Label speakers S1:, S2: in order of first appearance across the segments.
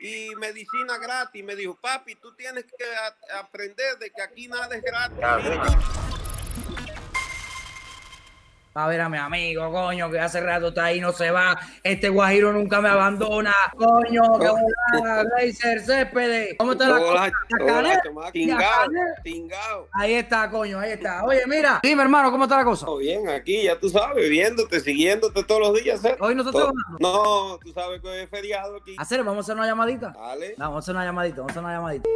S1: y medicina gratis. Me dijo, papi, tú tienes que aprender de que aquí nada es gratis.
S2: A ver a mi amigo, coño, que hace rato está ahí, no se va. Este guajiro nunca me abandona. Coño, que Glazer Céspedes. ¿Cómo está la cosa? Ahí está, coño, ahí está. Oye, mira, dime, hermano, ¿cómo está la cosa?
S1: Todo bien, aquí ya tú sabes, viéndote, siguiéndote todos los días. ¿eh?
S2: Hoy no te trabajando.
S1: No, tú sabes que hoy es feriado aquí.
S2: Hacer, vamos a hacer una llamadita.
S1: Dale.
S2: Vamos a hacer una llamadita, vamos a hacer una llamadita.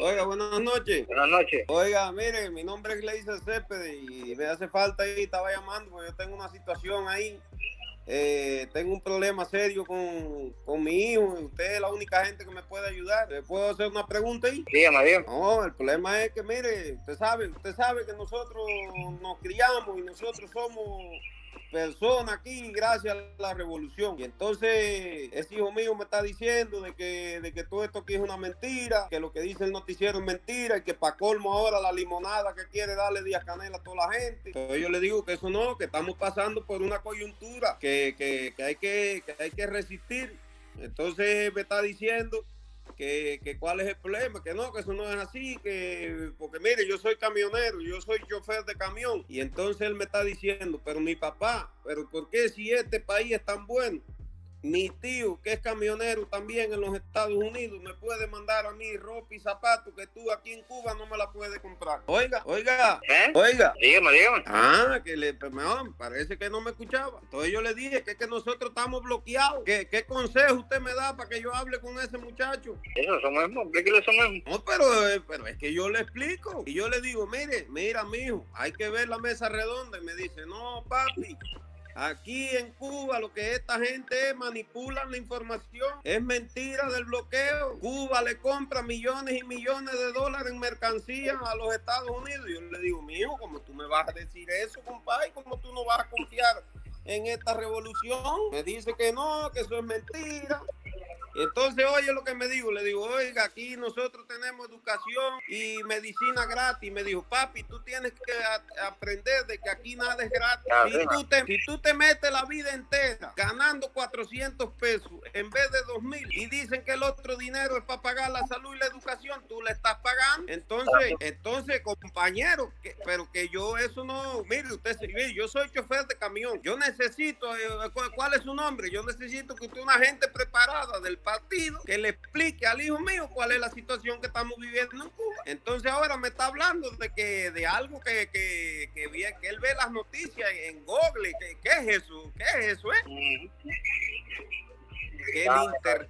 S1: Oiga, buenas noches.
S3: Buenas noches.
S1: Oiga, mire, mi nombre es Gleiser Céspedes y me hace falta ahí, estaba llamando porque yo tengo una situación ahí. Eh, tengo un problema serio con, con mi hijo y usted es la única gente que me puede ayudar. ¿Le puedo hacer una pregunta ahí?
S3: Dígame, dígame.
S1: No, el problema es que, mire, usted sabe, usted sabe que nosotros nos criamos y nosotros somos personas aquí gracias a la revolución. Y entonces ese hijo mío me está diciendo de que, de que todo esto aquí es una mentira, que lo que dice el noticiero es mentira y que para colmo ahora la limonada que quiere darle Díaz Canela a toda la gente. Entonces yo le digo que eso no, que estamos pasando por una coyuntura, que, que- que hay, que, que hay que resistir. Entonces me está diciendo que, que cuál es el problema, que no, que eso no es así, que porque mire, yo soy camionero, yo soy chofer de camión y entonces él me está diciendo, pero mi papá, pero ¿por qué si este país es tan bueno? Mi tío, que es camionero también en los Estados Unidos, me puede mandar a mí ropa y zapatos que tú aquí en Cuba no me la puedes comprar. Oiga, oiga,
S3: ¿Eh?
S1: oiga.
S3: Dígame, dígame.
S1: Ah, que le, no, parece que no me escuchaba. Entonces yo le dije que es que nosotros estamos bloqueados. ¿Qué, qué consejo usted me da para que yo hable con ese muchacho?
S3: Eso, eso mismo. Explíquele eso mismo.
S1: No, pero, eh, pero es que yo le explico. Y yo le digo, mire, mira, mijo, hay que ver la mesa redonda. Y me dice, no, papi. Aquí en Cuba lo que esta gente es, manipulan la información, es mentira del bloqueo. Cuba le compra millones y millones de dólares en mercancías a los Estados Unidos. Yo le digo, mijo, ¿cómo tú me vas a decir eso, compadre? ¿Cómo tú no vas a confiar en esta revolución? Me dice que no, que eso es mentira. Entonces, oye lo que me digo, le digo, oiga, aquí nosotros tenemos educación y medicina gratis. Me dijo, papi, tú tienes que aprender de que aquí nada es gratis. Si tú, te, si tú te metes la vida entera ganando 400 pesos en vez de 2 mil y dicen que el otro dinero es para pagar la salud y la educación, tú le estás pagando. Entonces, entonces, compañero, que- pero que yo eso no, mire, usted, yo soy chofer de camión. Yo necesito, eh, ¿cuál, cuál es su nombre? Yo necesito que usted, una gente preparada del partido, que le explique al hijo mío cuál es la situación que estamos viviendo en Cuba. Entonces ahora me está hablando de que de algo que, que, que, vi- que él ve las noticias en Google. ¿Qué, qué es eso? ¿Qué es eso? Eh? Que, el inter-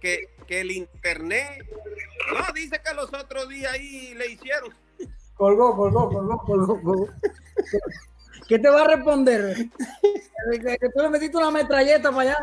S1: que, que el internet. No, dice que los otros días ahí le hicieron.
S2: Colgó, colgó, colgó, colgó, colgó. ¿Qué te va a responder? Que tú le metiste una metralleta para allá.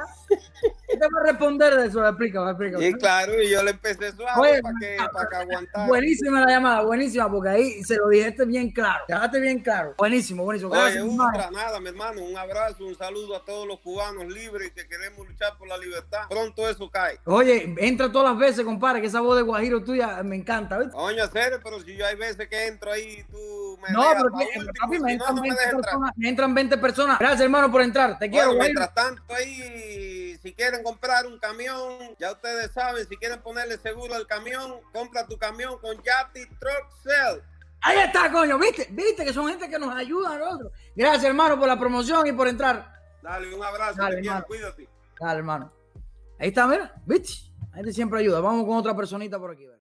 S2: ¿Qué te va a responder de eso? Explícame, explícame.
S1: Y claro, y yo le empecé suave
S2: Oye,
S1: para que, para que aguantara.
S2: Buenísima la llamada, buenísima, porque ahí se lo dijiste bien claro. Dejaste bien claro. Buenísimo, buenísimo.
S1: Oye, ultra, nada, mi hermano, un abrazo, un saludo a todos los cubanos libres que queremos luchar por la libertad. Pronto eso cae.
S2: Oye, entra todas las veces, compadre, que esa voz de Guajiro tuya me encanta, ¿viste?
S1: Coño, serio, pero si yo hay veces que entro ahí, tú me
S2: No, pero que-
S1: último,
S2: papi, me
S1: si no,
S2: entran,
S1: no me
S2: 20
S1: dejas entrar.
S2: personas, me entran 20 personas. Gracias, hermano, por entrar. Te quiero,
S1: Bueno,
S2: Guajiro.
S1: mientras tanto ahí, si quieren comprar un camión, ya ustedes saben, si quieren ponerle seguro al camión, compra tu camión con Yati Truck Sell.
S2: Ahí está, coño, ¿viste? ¿Viste que son gente que nos ayuda a nosotros? Gracias, hermano, por la promoción y por entrar.
S1: Dale, un abrazo,
S2: Dale,
S1: te quiero,
S2: hermano.
S1: cuídate.
S2: Dale, hermano. Ahí está, mira, ¿viste? La gente siempre ayuda. Vamos con otra personita por aquí. ¿verdad?